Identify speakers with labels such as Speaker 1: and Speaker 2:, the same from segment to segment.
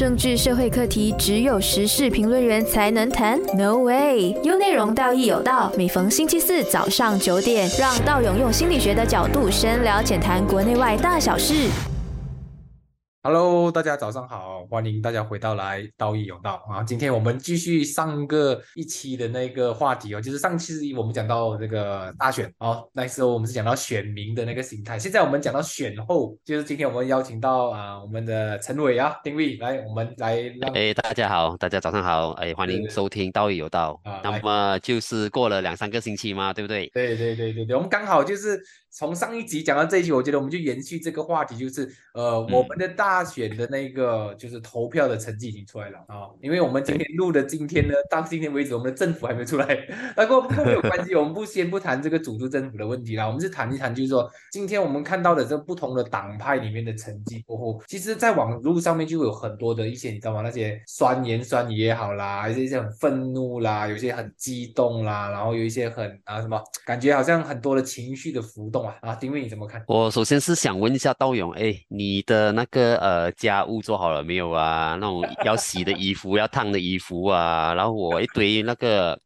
Speaker 1: 政治社会课题只有时事评论员才能谈？No way！有内容，道义有道。每逢星期四早上九点，让道勇用心理学的角度深聊浅谈国内外大小事。
Speaker 2: Hello，大家早上好，欢迎大家回到来道义有道啊！今天我们继续上个一期的那个话题哦，就是上期我们讲到这个大选哦，那时候我们是讲到选民的那个心态，现在我们讲到选后，就是今天我们邀请到啊我们的陈伟啊丁伟来，我们来让
Speaker 3: 哎，大家好，大家早上好，哎，欢迎收听《道义有道
Speaker 2: 啊》。
Speaker 3: 那么就是过了两三个星期嘛，对不对？
Speaker 2: 对对对对对，我们刚好就是从上一集讲到这一集，我觉得我们就延续这个话题，就是呃，我们的大选的那个就是投票的成绩已经出来了啊、因为我们今天录的今天呢，到今天为止，我们的政府还没出来，不过不过没有关系，我们不先不谈这个主督政府的问题啦，我们是谈一谈，就是说今天我们看到的这不同的党派里面的成绩过后，其实在网络上面就有很多的一些你知道吗？那些酸言酸语也好啦，有一些很愤怒啦，有些很激动啦，然后有一些很啊什么，感觉好像很多的情绪的浮动啊啊，丁威你怎么看？
Speaker 3: 我首先是想问一下道勇，哎，你的那个呃家务做好了没有啊？那种要洗的衣服、要烫的衣服啊，然后我一堆那个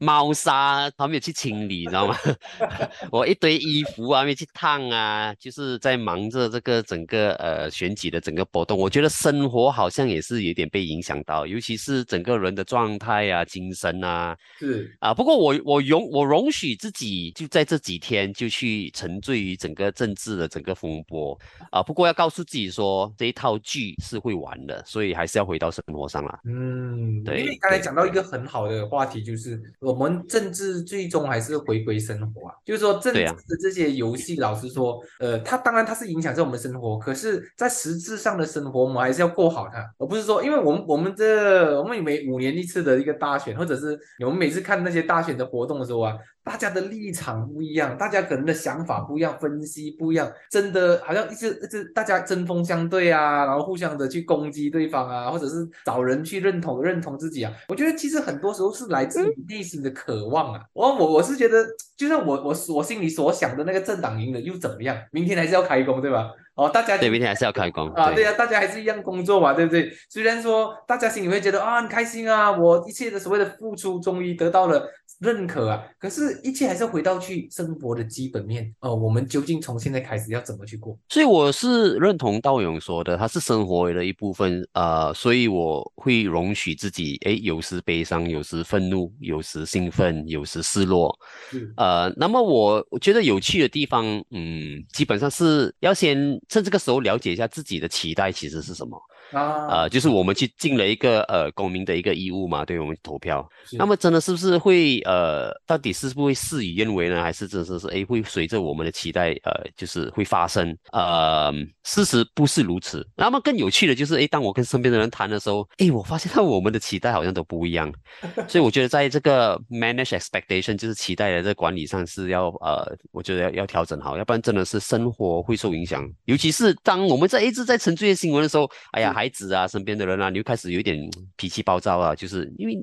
Speaker 3: 猫砂还没有去清理，你知道吗？我一堆衣服啊没去烫啊，就是在忙着这个整个呃选举的整个波动。我觉得生活好像也是有点被影响到，尤其是整个人的状态啊、精神啊。
Speaker 2: 是
Speaker 3: 啊，不过我我容我容许自己就在这几天就去沉醉于整个政治的整个风波啊，不过要告诉自己说这一套剧是会玩的，所以还是要回到生活上啦。
Speaker 2: 嗯，
Speaker 3: 对
Speaker 2: 因为你刚才
Speaker 3: 对
Speaker 2: 讲到一个很好的话题，就是我们政治最终还是回归生活啊。就是说政治的这些游戏，老实说，呃，它当然它是影响着我们生活，可是，在实质上的生活，我们还是要过好它，而不是说，因为我们我们这我们每五年一次的一个大选，或者是我们每次看那些大选的活动的时候啊，大家的立场不一样，大家可能的想法不一样，分析不一样，真的好像一直一直大家针锋相对啊，然后互相的去攻击对方啊，或者是找人去认同认同自己啊。我觉得其实很多时候是来自于内心的渴望啊。我我我是觉得，就算我我我心里所想的那个政党赢了又怎么样？明天还是要开工，对吧？哦，大家
Speaker 3: 对，明天还是要开工。
Speaker 2: 啊，对呀、大家还是一样工作嘛，对不对？虽然说大家心里会觉得啊很开心啊，我一切的所谓的付出终于得到了认可啊，可是，一切还是要回到去生活的基本面哦。我们究竟从现在开始要怎么去过？
Speaker 3: 所以我是认同道勇说的，它是生活的一部分，呃，所以我会容许自己，诶，有时悲伤，有时愤怒，有时兴奋，有时失落，
Speaker 2: 是
Speaker 3: 呃，那么我我觉得有趣的地方，嗯，基本上是要先趁这个时候了解一下自己的期待其实是什么，
Speaker 2: 啊，
Speaker 3: 呃，就是我们去尽了一个呃公民的一个义务嘛，对我们投票，那么真的是不是会呃，到底是不是会事与愿违呢？还是真的是诶会随着我们的期待呃，就是会发生？呃，事实不是如此。那么更有趣的就是，诶，当我跟身边的人谈的时候，诶，我发现到我们的期待好像都不一样。所以我觉得在这个 manage expectation 就是期待的这个管理上是要呃，我觉得要要调整好，要不然真的是生活会受影响。尤其是当我们在一直在沉醉的新闻的时候，哎呀，孩子啊，身边的人啊，你就开始有一点嗯 脾气暴躁啊，就是因为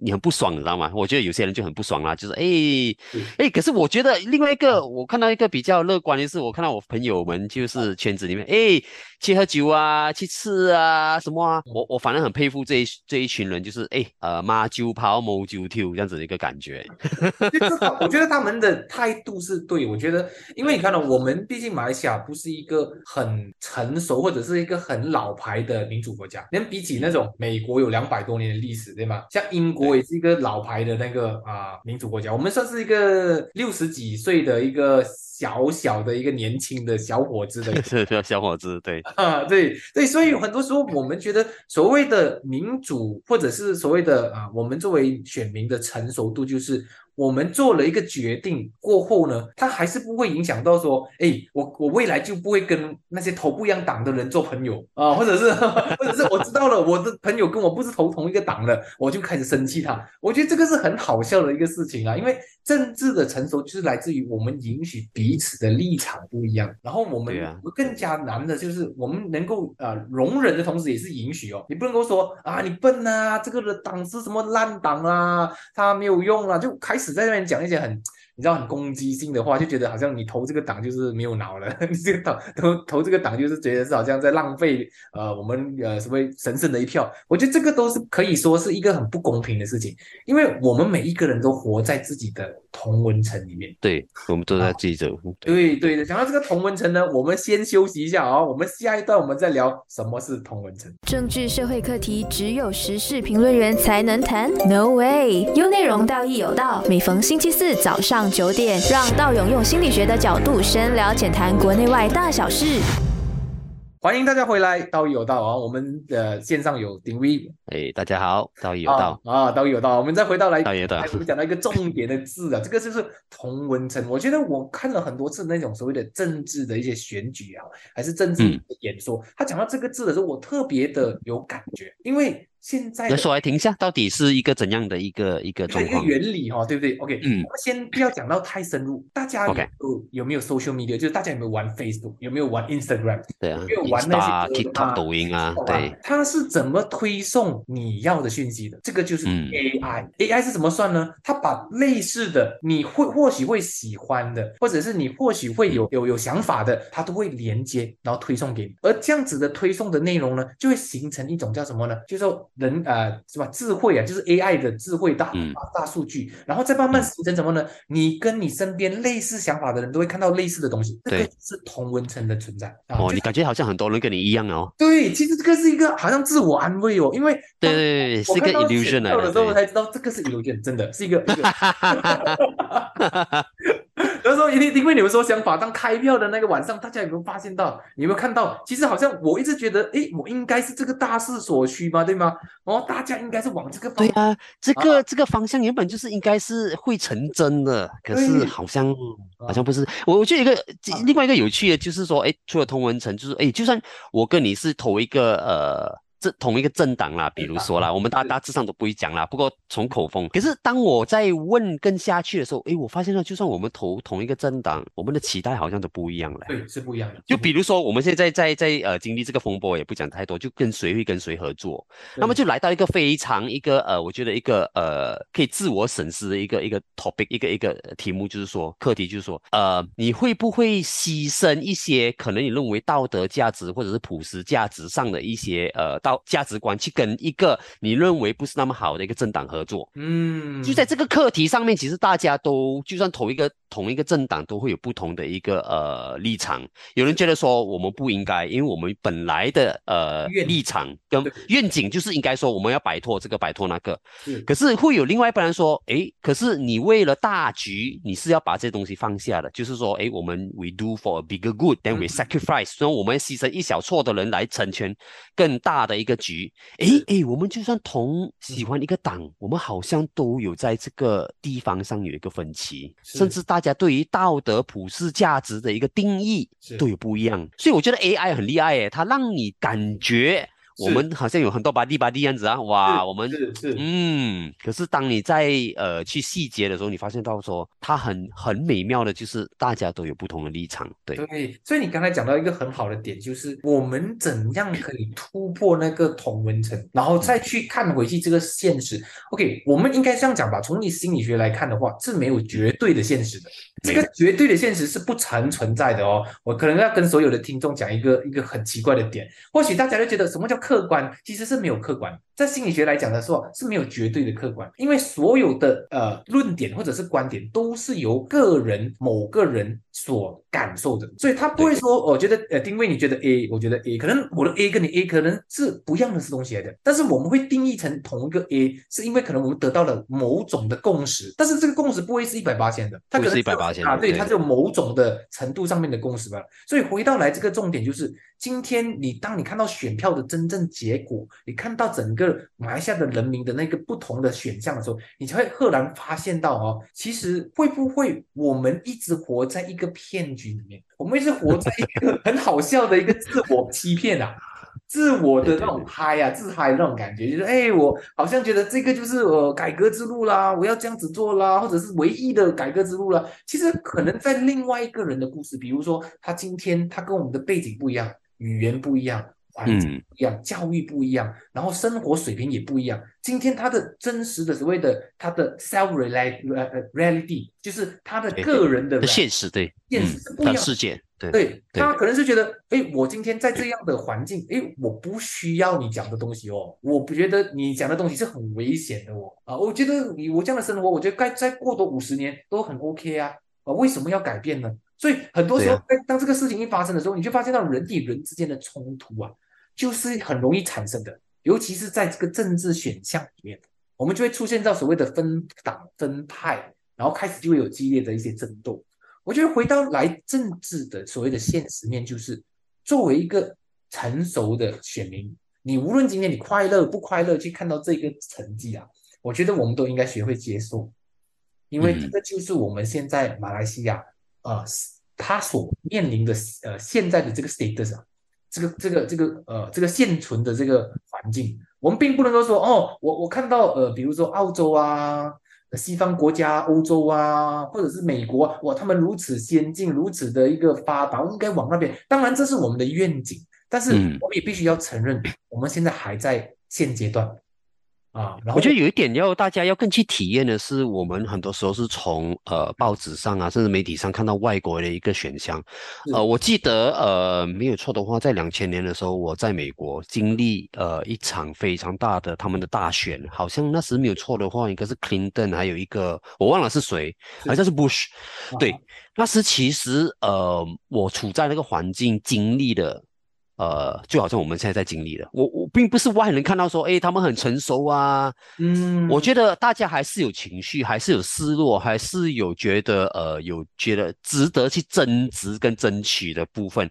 Speaker 3: 你很不爽，你知道吗？我觉得有些人就很不爽啦，就是哎哎，可是我觉得另外一个我看到一个比较乐观的是，我看到我朋友们就是圈子里面，哎，去喝酒啊，去吃啊，什么啊，我我反正很佩服这一这一群人，就是哎呃马酒跑某酒跳这样子的一个感觉。
Speaker 2: 我觉得他们的态度是对，我觉得，因为你看到、我们毕竟马来西亚不是一个很成熟或者是一个很老牌的民主国家，连比起那种美国有两百多年的历史，对吗？像英国也是一个老牌的那个啊、民主国家，我们算是一个六十几岁的一个小小的一个年轻的小伙子的
Speaker 3: 是是小伙子，对，
Speaker 2: 啊，对对，所以很多时候我们觉得所谓的民主，或者是所谓的啊，我们作为选民的成熟度，就是我们做了一个决定过后呢，他还是不会影响到说，哎，我我未来就不会跟那些投不一样党的人做朋友啊，或者是 或者是我知道了我的朋友跟我不是投同一个党的，我就开始生气他。我觉得这个是很好笑的一个事情啊，因为政治的成熟就是来自于我们允许彼此的立场不一样，然后我们更加难的就是我们能够呃容忍的同时也是允许哦，你不能够说啊你笨啊，这个的党是什么烂党啊，他没有用啊，就开始在那边讲一些很你知道很攻击性的话，就觉得好像你投这个党就是没有脑了，你这个党投投这个党就是觉得是好像在浪费呃我们呃所谓神圣的一票。我觉得这个都是可以说是一个很不公平的事情，因为我们每一个人都活在自己的同温层里面。
Speaker 3: 对，我们都在记着。
Speaker 2: 对对的，讲到这个同温层呢，我们先休息一下啊，我们下一段我们再聊什么是同温层。
Speaker 1: 政治社会课题只有时事评论员才能谈？No way，有内容道义有道，每逢星期四早上九点，让道勇用心理学的角度深聊浅谈国内外大小事。
Speaker 2: 欢迎大家回来，道义有道啊！我们的线上有丁威，
Speaker 3: 哎，大家好，道义有道
Speaker 2: 啊，道义有道。我们再回到来，
Speaker 3: 道义有道。
Speaker 2: 我们讲到一个重点的字啊，这个就是同文层。我觉得我看了很多次那种所谓的政治的一些选举啊，还是政治演说，他讲到这个字的时候，我特别的有感觉，因为。现在
Speaker 3: 说来听一下，到底是一个怎样的一个一个状况？
Speaker 2: 一个原理哈，对不对？OK，嗯，我们先不要讲到太深入。大家有有没有 social media？就是大家有没有玩 Facebook？有没有玩 Instagram？
Speaker 3: 对啊，
Speaker 2: 有没有玩那些
Speaker 3: TikTok、抖音啊？对，
Speaker 2: 它是怎么推送你要的讯息的？这个就是 AI。AI 是怎么算呢？它把类似的你会或许会喜欢的，或者是你或许会有有有想法的，它都会连接，然后推送给你。而这样子的推送的内容呢，就会形成一种叫什么呢？就是说。人呃是吧？智慧啊，就是 AI 的智慧大大数据，然后再慢慢形成什么呢？你跟你身边类似想法的人都会看到类似的东西，这个是同文层的存在。
Speaker 3: 哦，你感觉好像很多人跟你一样哦。
Speaker 2: 对，其实这个是一个好像自我安慰哦，因为
Speaker 3: 对对对，是一个 illusion
Speaker 2: 来的。的时候才知道这个是 illusion，真的是一个。有时候一定因为你们说想法，当开票的那个晚上，大家有没有发现到？有没有看到？其实好像我一直觉得，哎，我应该是这个大势所趋嘛，对吗？哦，大家应该是往这个方
Speaker 3: 对啊，这个这个方向原本就是应该是会成真的，可是好像好像不是。我我觉得一个另外一个有趣的，就是说，哎，除了通文层，就是哎，就算我跟你是同一个呃。这同一个政党啦，比如说啦，我们大大致上都不会讲啦。不过从口风，可是当我在问更下去的时候，诶，我发现了，就算我们投同一个政党，我们的期待好像都不一样了。
Speaker 2: 对，是不一样的。
Speaker 3: 就比如说，我们现在在在呃经历这个风波，也不讲太多，就跟谁会跟谁合作，那么就来到一个非常一个呃，我觉得一个呃可以自我审视的一个一个 topic，一个一个题目，就是说课题，就是说呃，你会不会牺牲一些可能你认为道德价值或者是普世价值上的一些呃道。价值观去跟一个你认为不是那么好的一个政党合作，嗯，就在这个课题上面，其实大家都就算同一个。同一个政党都会有不同的一个呃立场，有人觉得说我们不应该，因为我们本来的呃立场跟愿景就是应该说我们要摆脱这个摆脱那个，可是会有另外一帮人说，哎，可是你为了大局，你是要把这些东西放下的，就是说，哎，我们 we do for a bigger good，then we sacrifice，所以我们牺牲一小撮的人来成全更大的一个局，哎哎，我们就算同喜欢一个党，我们好像都有在这个地方上有一个分歧，甚至大。大家对于道德普世价值的一个定义都有不一样，所以我觉得 AI 很厉害诶，它让你感觉。我们好像有很多巴蒂巴蒂样子啊，哇，我们
Speaker 2: 是是
Speaker 3: 嗯，可是当你在呃去细节的时候，你发现到说它很很美妙的，就是大家都有不同的立场，对
Speaker 2: 对，所以你刚才讲到一个很好的点，就是我们怎样可以突破那个同文层，然后再去看回去这个现实。OK，我们应该这样讲吧，从你心理学来看的话，是没有绝对的现实的，这个绝对的现实是不曾存在的哦。我可能要跟所有的听众讲一个一个很奇怪的点，或许大家都觉得什么叫。客观其实是没有客观，在心理学来讲的时候是没有绝对的客观，因为所有的呃论点或者是观点都是由个人某个人所感受的，所以他不会说我觉得呃定位你觉得 A，我觉得 A，可能我的 A 跟你 A 可能是不一样的是东西来的，但是我们会定义成同一个 A，是因为可能我们得到了某种的共识，但是这个共识不会是一百八千的，它可能
Speaker 3: 是一百八千
Speaker 2: 啊，对，它就某种的程度上面的共识吧。所以回到来这个重点就是，今天你当你看到选票的真正结果，你看到整个马来西亚的人民的那个不同的选项的时候，你才会赫然发现到哦，其实会不会我们一直活在一个骗局里面？我们一直活在一个很好笑的一个自我欺骗啊，自我的那种嗨啊，自嗨那种感觉，就是哎，我好像觉得这个就是呃改革之路啦，我要这样子做啦，或者是唯一的改革之路啦。其实可能在另外一个人的故事，比如说他今天他跟我们的背景不一样，语言不一样。环境
Speaker 3: 嗯。
Speaker 2: 不一样，教育不一样，然后生活水平也不一样。今天他的真实的所谓的他的 self reality 就是他的个人的
Speaker 3: 的现实对，
Speaker 2: 现实是不一样的。
Speaker 3: 世界对
Speaker 2: 对
Speaker 3: 对。
Speaker 2: 他可能是觉得，哎，我今天在这样的环境，哎，我不需要你讲的东西哦，我不觉得你讲的东西是很危险的哦，啊，我觉得你我这样的生活，我觉得该再过多五十年都很 OK 啊，啊，为什么要改变呢？所以很多时候，当这个事情一发生的时候，你就发现到人与人之间的冲突啊，就是很容易产生的，尤其是在这个政治选项里面，我们就会出现到所谓的分党分派，然后开始就会有激烈的一些争斗。我觉得回到来政治的所谓的现实面，就是作为一个成熟的选民，你无论今天你快乐不快乐，去看到这个成绩啊，我觉得我们都应该学会接受，因为这个就是我们现在马来西亚呃，他所面临的呃现在的这个 status 啊，这个这个这个呃这个现存的这个环境，我们并不能够说哦，我我看到呃，比如说澳洲啊。西方国家、欧洲啊，或者是美国啊，哇，他们如此先进，如此的一个发达，应该往那边。当然，这是我们的愿景，但是
Speaker 3: 嗯
Speaker 2: 我们也必须要承认，我们现在还在现阶段啊。然后
Speaker 3: 我觉得有一点要大家要更去体验的是，我们很多时候是从呃报纸上啊，甚至媒体上看到外国的一个选项。呃，我记得呃没有错的话，在两千年的时候，我在美国经历呃一场非常大的他们的大选，好像那时没有错的话，应该是 Clinton，还有一个我忘了是谁，好像是 Bush。对
Speaker 2: 啊，
Speaker 3: 那时其实呃我处在那个环境经历的。呃，就好像我们现在在经历的，我我并不是外人看到说，哎，他们很成熟啊，
Speaker 2: 嗯，
Speaker 3: 我觉得大家还是有情绪，还是有失落，还是有觉得呃有觉得值得去争执跟争取的部分。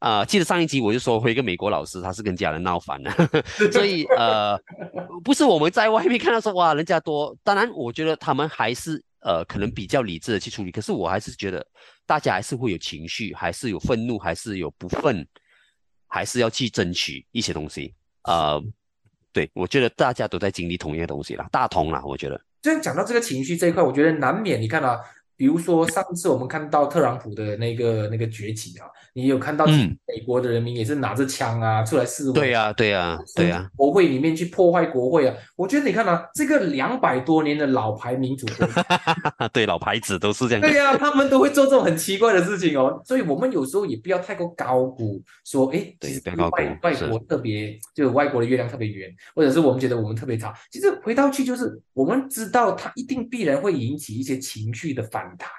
Speaker 3: 啊、记得上一集我就说回一个美国老师，他是跟家人闹翻了，所以呃，不是我们在外面看到说哇人家多，当然我觉得他们还是呃可能比较理智的去处理，可是我还是觉得大家还是会有情绪，还是有愤怒，还是有不忿，还是要去争取一些东西。呃，对，我觉得大家都在经历同一个东西了，大同啦，我觉得。
Speaker 2: 就讲到这个情绪这一块，我觉得难免。你看啊，比如说上次我们看到特朗普的那个那个崛起啊，你有看到
Speaker 3: 嗯
Speaker 2: 美国的人民也是拿着枪啊出来示威，
Speaker 3: 对呀、对呀、对呀、
Speaker 2: 国会里面去破坏国会啊。我觉得你看啊，这个两百多年的老牌民主国家，
Speaker 3: 对，老牌子都是这样
Speaker 2: 对
Speaker 3: 的。
Speaker 2: 呀、他们都会做这种很奇怪的事情哦。所以我们有时候也不要太过高估，说哎，
Speaker 3: 对
Speaker 2: 其实外外国特别，就外国的月亮特别圆，或者是我们觉得我们特别差。其实回到去就是，我们知道它一定必然会引起一些情绪的反弹，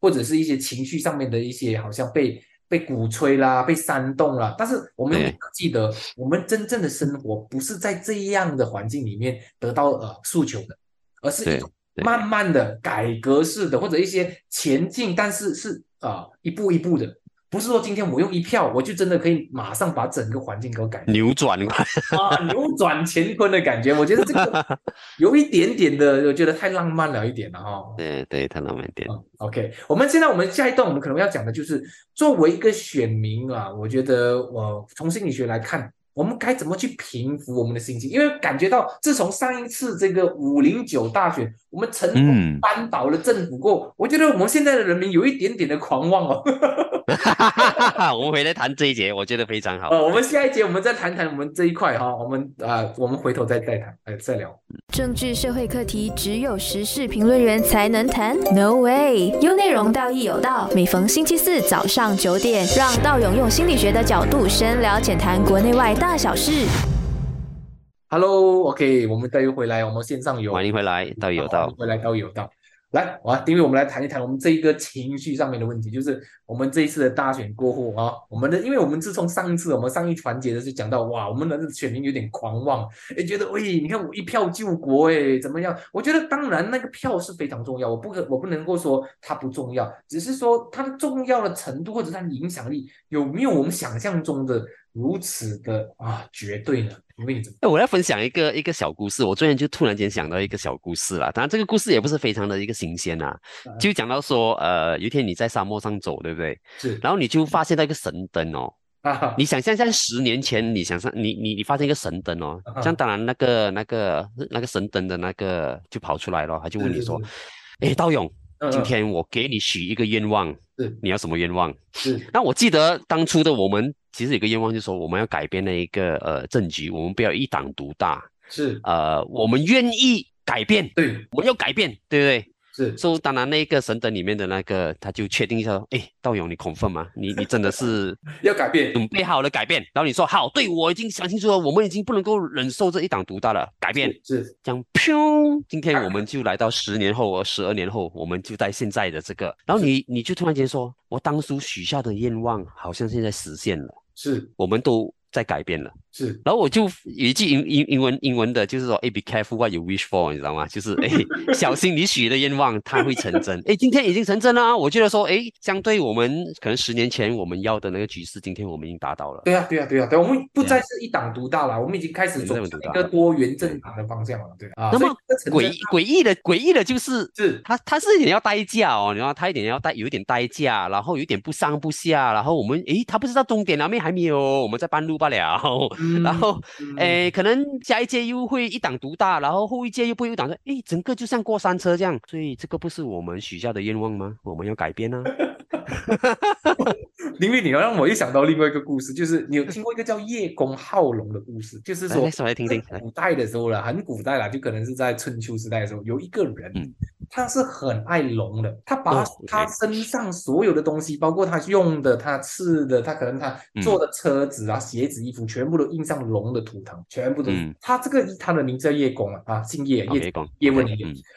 Speaker 2: 或者是一些情绪上面的一些好像被。被鼓吹啦，被煽动啦，但是我们记得，我们真正的生活不是在这样的环境里面得到呃诉求的，而是一种慢慢的改革式的，或者一些前进，但是是啊、一步一步的，不是说今天我用一票，我就真的可以马上把整个环境给我改变
Speaker 3: 扭转，
Speaker 2: 啊，扭转乾坤的感觉。我觉得这个 有一点点的，我觉得太浪漫了一点了哈、
Speaker 3: 对对，太浪漫一点。
Speaker 2: 嗯，OK，我们现在我们下一段我们可能要讲的就是，作为一个选民啊，我觉得我、从心理学来看，我们该怎么去平复我们的心情？因为感觉到自从上一次这个五零九大选，我们成功
Speaker 3: 嗯
Speaker 2: 扳倒了政府过后，我觉得我们现在的人民有一点点的狂妄哦。
Speaker 3: 我们回来谈这一节，我觉得非常好。
Speaker 2: 呃，我们下一节我们再谈谈我们这一块哈，我们啊、我们回头再再谈，哎，再聊。
Speaker 1: 政治社会课题只有时事评论员才能谈，No way！有内容，道义有道。每逢星期四早上九点，让道勇用心理学的角度深聊浅谈国内外大小事。
Speaker 2: Hello，OK，、我们再又回来，我们线上有
Speaker 3: 欢迎回来，道义有道。
Speaker 2: 回来道有道。来，啊，丁伟，我们来谈一谈我们这一个情绪上面的问题，就是我们这一次的大选过后啊，我们的，因为我们自从上一次我们上一环节的是讲到，哇，我们的选民有点狂妄，哎，觉得，喂，你看我一票救国，哎，怎么样？我觉得当然那个票是非常重要，我不可，我不能够说它不重要，只是说它的重要的程度或者它的影响力有没有我们想象中的如此的啊绝对呢？因为你怎么？
Speaker 3: 哎，我来分享一个一个小故事。我昨天就突然间想到一个小故事啦，当然这个故事也不是非常的一个新鲜呐，
Speaker 2: 嗯
Speaker 3: 就讲到说，呃，有一天你在沙漠上走，对不对？
Speaker 2: 是。
Speaker 3: 然后你就发现到一个神灯哦，
Speaker 2: 啊哈，
Speaker 3: 你想象在十年前，你想象你你你发现一个神灯哦，
Speaker 2: 啊
Speaker 3: 这样当然那个那个那个神灯的那个就跑出来了，他就问你说，哎，道勇，今天我给你许一个愿望，你要什么愿望？
Speaker 2: 是。
Speaker 3: 那我记得当初的我们其实有个愿望，就是说我们要改变那一个呃政局，我们不要一党独大，
Speaker 2: 是，
Speaker 3: 呃，我们愿意改变，
Speaker 2: 对，
Speaker 3: 我们要改变，对不对？
Speaker 2: 是
Speaker 3: 所以当然那个神灯里面的那个，他就确定一下说，哎，道勇你 confirm 吗？你你真的是
Speaker 2: 要改变，
Speaker 3: 准备好了改变？然后你说好，对我已经想清楚了，我们已经不能够忍受这一党独大了，改变。
Speaker 2: 是
Speaker 3: 这样，砰！今天我们就来到十年后和十二年后，我们就在现在的这个，然后你你就突然间说，我当初许下的愿望好像现在实现了，
Speaker 2: 是
Speaker 3: 我们都在改变了。
Speaker 2: 是，
Speaker 3: 然后我就有一句英英英文英文的，就是说，哎，be careful what you wish for，你知道吗？就是 哎，小心你许的愿望它会成真。哎，今天已经成真了啊！我觉得说，哎，相对我们可能十年前我们要的那个局势，今天我们已经达到了。
Speaker 2: 对啊对啊对啊对，我们不再是一党独大了，我们已经开始走向一个多元政党的方向了，对啊。
Speaker 3: 那么诡
Speaker 2: 真
Speaker 3: 诡异的诡异的就是，
Speaker 2: 是
Speaker 3: 它它是一点要代价哦，然后它一点要代有一点代价，然后有一点不上不下，然后我们诶，它不知道终点了没还没有，我们在半路罢了。
Speaker 2: 嗯
Speaker 3: 然后
Speaker 2: 嗯
Speaker 3: 诶，可能下一届又会一党独大，然后后一届又不会一党独，诶，整个就像过山车这样，所以这个不是我们许下的愿望吗？我们要改变啊。
Speaker 2: 因为，你要让我又想到另外一个故事，就是你有听过一个叫叶公好龙的故事，就是说
Speaker 3: 来来听听
Speaker 2: 古代的时候了，很古代了，就可能是在春秋时代的时候，有一个人，
Speaker 3: 嗯
Speaker 2: 他是很爱龙的，他把
Speaker 3: 哦
Speaker 2: 他身上所有的东西，包括他用的、他吃的、他可能他
Speaker 3: 嗯
Speaker 2: 坐的车子啊、鞋子、衣服，全部都印上龙的图腾，全部都。
Speaker 3: 嗯
Speaker 2: 他这个他的名字叫叶公啊，啊，姓叶，叶
Speaker 3: 讲
Speaker 2: 叶问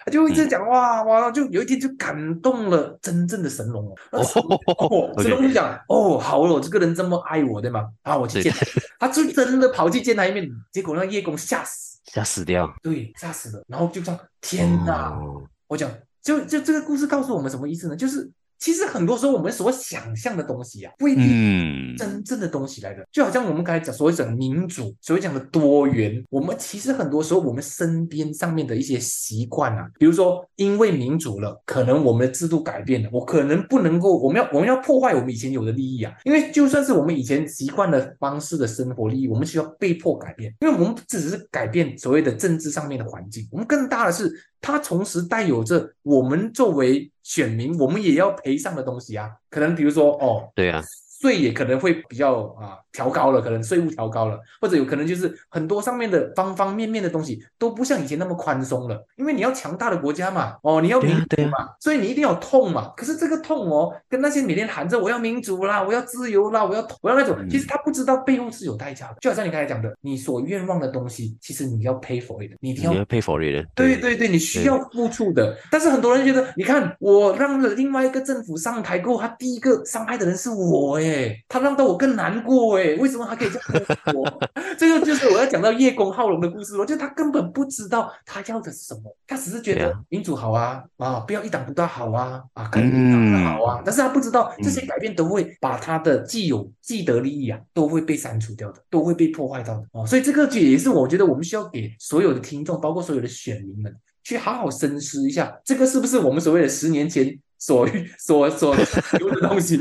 Speaker 2: 他就一直讲哇哇，就有一天就感动了真正的神龙哦。神龙 就讲哦，好了，这个人这么爱我，对吗？啊，我去见他，他就真的跑去见他一面，结果让叶公吓死，
Speaker 3: 吓死掉。
Speaker 2: 对，吓死了，然后就这样，天哪！
Speaker 3: 哦
Speaker 2: 我讲，就就这个故事告诉我们什么意思呢？就是其实很多时候我们所想象的东西啊，不一
Speaker 3: 定，
Speaker 2: 真正的东西来的，就好像我们刚才讲所谓讲的民主，所谓讲的多元，我们其实很多时候我们身边上面的一些习惯啊，比如说因为民主了，可能我们的制度改变了，我可能不能够，我们要我们要破坏我们以前有的利益啊，因为就算是我们以前习惯的方式的生活利益，我们需要被迫改变，因为我们不只是改变所谓的政治上面的环境，我们更大的是它同时带有着我们作为选民，我们也要赔上的东西啊，可能比如说哦。
Speaker 3: 对啊，
Speaker 2: 税也可能会比较啊调高了，可能税务调高了，或者有可能就是很多上面的方方面面的东西都不像以前那么宽松了，因为你要强大的国家嘛，哦，你要民主嘛，所以你一定要有痛嘛。可是这个痛哦，跟那些每天喊着我要民主啦，我要自由啦，我要我要那种，
Speaker 3: 嗯
Speaker 2: 其实他不知道背后是有代价的。就好像你刚才讲的，你所愿望的东西，其实你要 pay for it，你一定要
Speaker 3: 你要 pay for it 的。
Speaker 2: 对对对，你需要付出的。但是很多人觉得，你看我让了另外一个政府上台过后，他第一个伤害的人是我，诶，他让到我更难过，诶，为什么他可以这样对我？这个就是我要讲到叶公好龙的故事，我觉得他根本不知道他要的是什么，他只是觉得民主好啊，啊，不要一党独大好啊，啊，改变党的好啊，但是他不知道这些改变都会把他的既有既得利益啊，都会被删除掉的，都会被破坏到的哦，所以这个就也是我觉得我们需要给所有的听众，包括所有的选民们。去好好深思一下，这个是不是我们所谓的十年前所所所有的东西，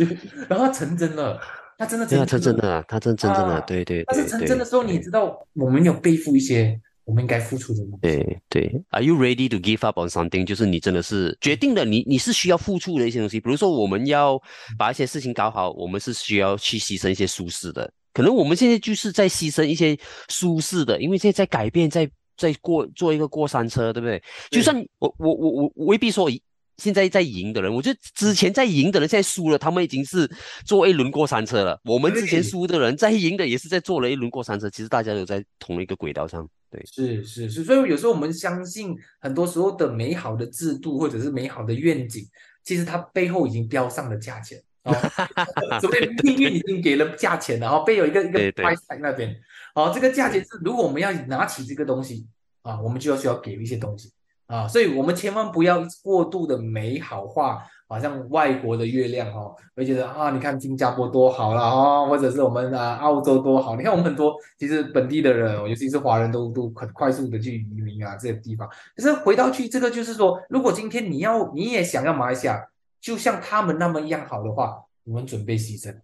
Speaker 2: 然后成真了，他真的成
Speaker 3: 真的啊，他真真正的，
Speaker 2: 啊
Speaker 3: 对对
Speaker 2: 但是成真的时候，你知道我们有背负一些我们应该付出的东西。
Speaker 3: 对对，Are you ready to give up on something？就是你真的是决定了你你是需要付出的一些东西，比如说我们要把一些事情搞好，我们是需要去牺牲一些舒适的。可能我们现在就是在牺牲一些舒适的，因为现在在改变，在在过做一个过山车，对不对？就算我我我我我未必说现在在赢的人，我觉得之前在赢的人现在输了，他们已经是做一轮过山车了。我们之前输的人在赢的也是在坐了一轮过山车，其实大家都在同一个轨道上。对，
Speaker 2: 是是是，所以有时候我们相信很多时候的美好的制度或者是美好的愿景，其实它背后已经标上了价钱。哦，所以命运已经给了价钱了，然后背有一个一 个
Speaker 3: 对对
Speaker 2: price tag 那边，哦，这个价钱是如果我们要拿起这个东西啊，我们就要需要给一些东西啊，所以我们千万不要过度的美好化，好像外国的月亮哦，会觉得啊，你看新加坡多好啦啊，或者是我们啊澳洲多好，你看我们很多其实本地的人，尤其是华人都都很快速的去移民啊这些地方，可是回到去这个就是说，如果今天你要你也想要马来西亚。就像他们那么一样好的话，我们准备牺牲，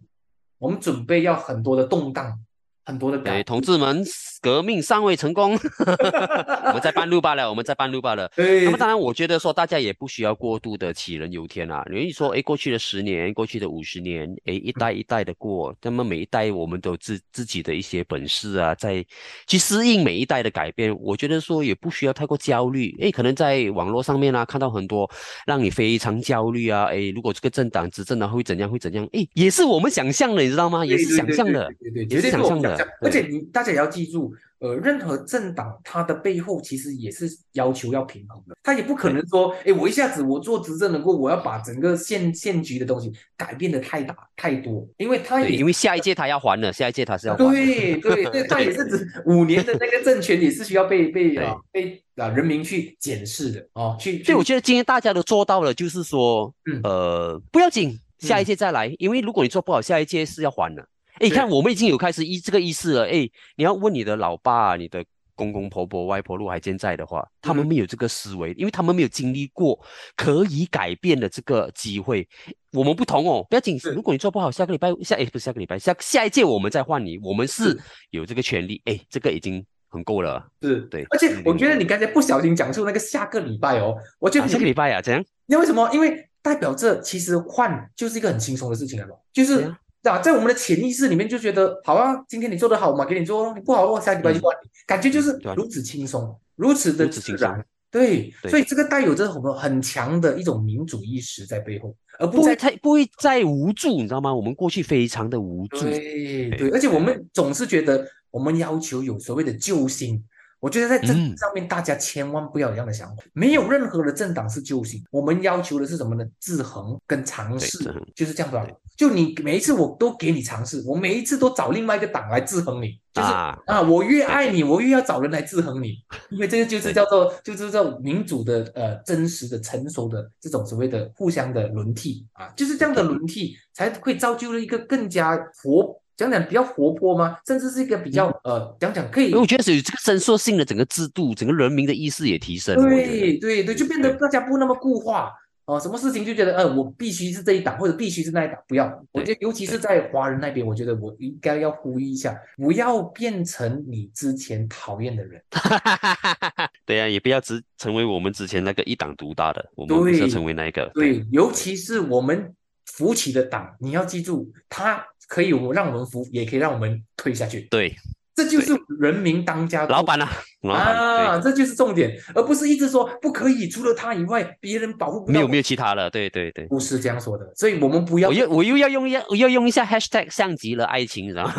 Speaker 2: 我们准备要很多的动荡，很多的改
Speaker 3: 对，同志们，革命尚未成功，我们在半路罢了，我们在半路罢了。
Speaker 2: 对，
Speaker 3: 那么当然，我觉得说大家也不需要过度的杞人忧天啊。因为说，哎，过去的十年，过去的五十年，哎，一代一代的过，那么每一代我们都自自己的一些本事啊，在去适应每一代的改变。我觉得说也不需要太过焦虑。哎，可能在网络上面啊，看到很多让你非常焦虑啊。哎，如果这个政党执政了会怎样？会怎样？哎，也是我们想象的，你知道吗？也是想象的，
Speaker 2: 对对，绝对
Speaker 3: 想象的。
Speaker 2: 而且你大家也要记住。呃，任何政党它的背后其实也是要求要平衡的，他也不可能说，哎，我一下子我做执政能够，我要把整个县县局的东西改变的太大太多，因为他也
Speaker 3: 因为下一届他要还了，下一届他是要
Speaker 2: 对对对，他也是指五年的那个政权也是需要被 被啊被啊人民去检视的哦，去。
Speaker 3: 所以我觉得今天大家都做到了，就是说，呃，不要紧，下一届再来，因为如果你做不好，下一届是要还的。哎，看我们已经有开始意这个意思了。哎，你要问你的老爸、你的公公婆婆、外婆，如果还健在的话，他们没有这个思维，因为他们没有经历过可以改变的这个机会。我们不同哦，不要紧。如果你做不好，下个礼拜下哎不是下个礼拜下下一届我们再换你，我们是有这个权利。哎，这个已经很够了。
Speaker 2: 是
Speaker 3: 对，
Speaker 2: 而且我觉得你刚才不小心讲出那个下个礼拜哦，我觉得
Speaker 3: 下个礼拜啊，怎样？
Speaker 2: 因为什么？因为代表这其实换就是一个很轻松的事情了嘛，就是。啊，在我们的潜意识里面就觉得好啊，今天你做的好嘛，给你做；你不好，我下礼拜就换你。感觉就是如此轻松，如此的自然。对，所以这个带有着很很强的一种民主意识在背后，而不
Speaker 3: 会太不会再无助，你知道吗？我们过去非常的无助。
Speaker 2: 对对，而且我们总是觉得我们要求有所谓的救星。我觉得在政治上面，大家千万不要有这样的想法。没有任何的政党是救星，我们要求的是什么呢？制衡跟尝试，就是这样的。就你每一次我都给你尝试，我每一次都找另外一个党来制衡你，就是啊，我越爱你，我越要找人来制衡你，因为这个就是叫做就是这种民主的呃真实的成熟的这种所谓的互相的轮替啊，就是这样的轮替才会造就了一个更加活。讲讲比较活泼吗？甚至是一个比较呃，讲讲可以。
Speaker 3: 我觉得是有这个伸缩性的整个制度，整个人民的意识也提升。
Speaker 2: 对对对，就变得大家不那么固化哦。什么事情就觉得呃，我必须是这一党，或者必须是那一党，不要。我觉得尤其是在华人那边，我觉得我应该要呼吁一下，不要变成你之前讨厌的人。
Speaker 3: 对呀，也不要只成为我们之前那个一党独大的，我们不要成为那一个。
Speaker 2: 对，尤其是我们扶起的党，你要记住他。可以我让我们服，也可以让我们退下去。
Speaker 3: 对。
Speaker 2: 这就是人民当家，
Speaker 3: 老板
Speaker 2: 啊，啊，这就是重点，而不是一直说不可以，除了他以外，别人保护不
Speaker 3: 没有没有其他了，对对对，
Speaker 2: 不是这样说的，所以我们不要，
Speaker 3: 我又我又要用一我要用一下 hashtag 像极了爱情，知道吗？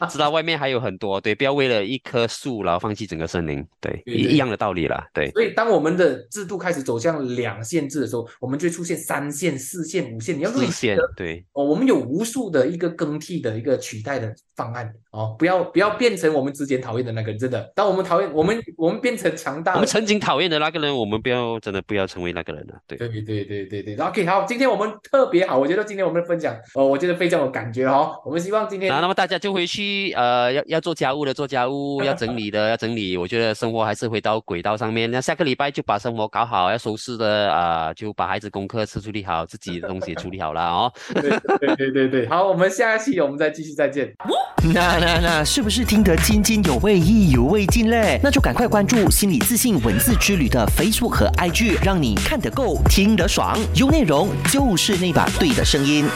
Speaker 3: 知道外面还有很多，对，不要为了一棵树然后放弃整个森林，对，一样的道理啦，对。
Speaker 2: 所以当我们的制度开始走向两线制的时候，我们就会出现三线、四线、五线，你要
Speaker 3: 四线，对，
Speaker 2: 哦，我们有无数的一个更替的一个取代的。方案哦，不要不要变成我们之前讨厌的那个人，真的。当我们讨厌我们我们变成强大，
Speaker 3: 我们曾经讨厌的那个人，我们不要真的不要成为那个人了。对
Speaker 2: 对对对对对。OK，好，今天我们特别好，我觉得今天我们的分享，呃，我觉得非常有感觉哈。我们希望今天，
Speaker 3: 那么大家就回去呃，要要做家务的做家务，要整理的要整理。我觉得生活还是回到轨道上面。那下个礼拜就把生活搞好，要收拾的啊，就把孩子功课处理好，自己的东西处理好了哦。
Speaker 2: 对对对对对，好，我们下一期我们再继续再见。
Speaker 4: 那那那，是不是听得津津有味、意犹未尽嘞？那就赶快关注“心理自信文字之旅”的 Facebook 和 IG，让你看得够、听得爽，有内容就是那把对的声音。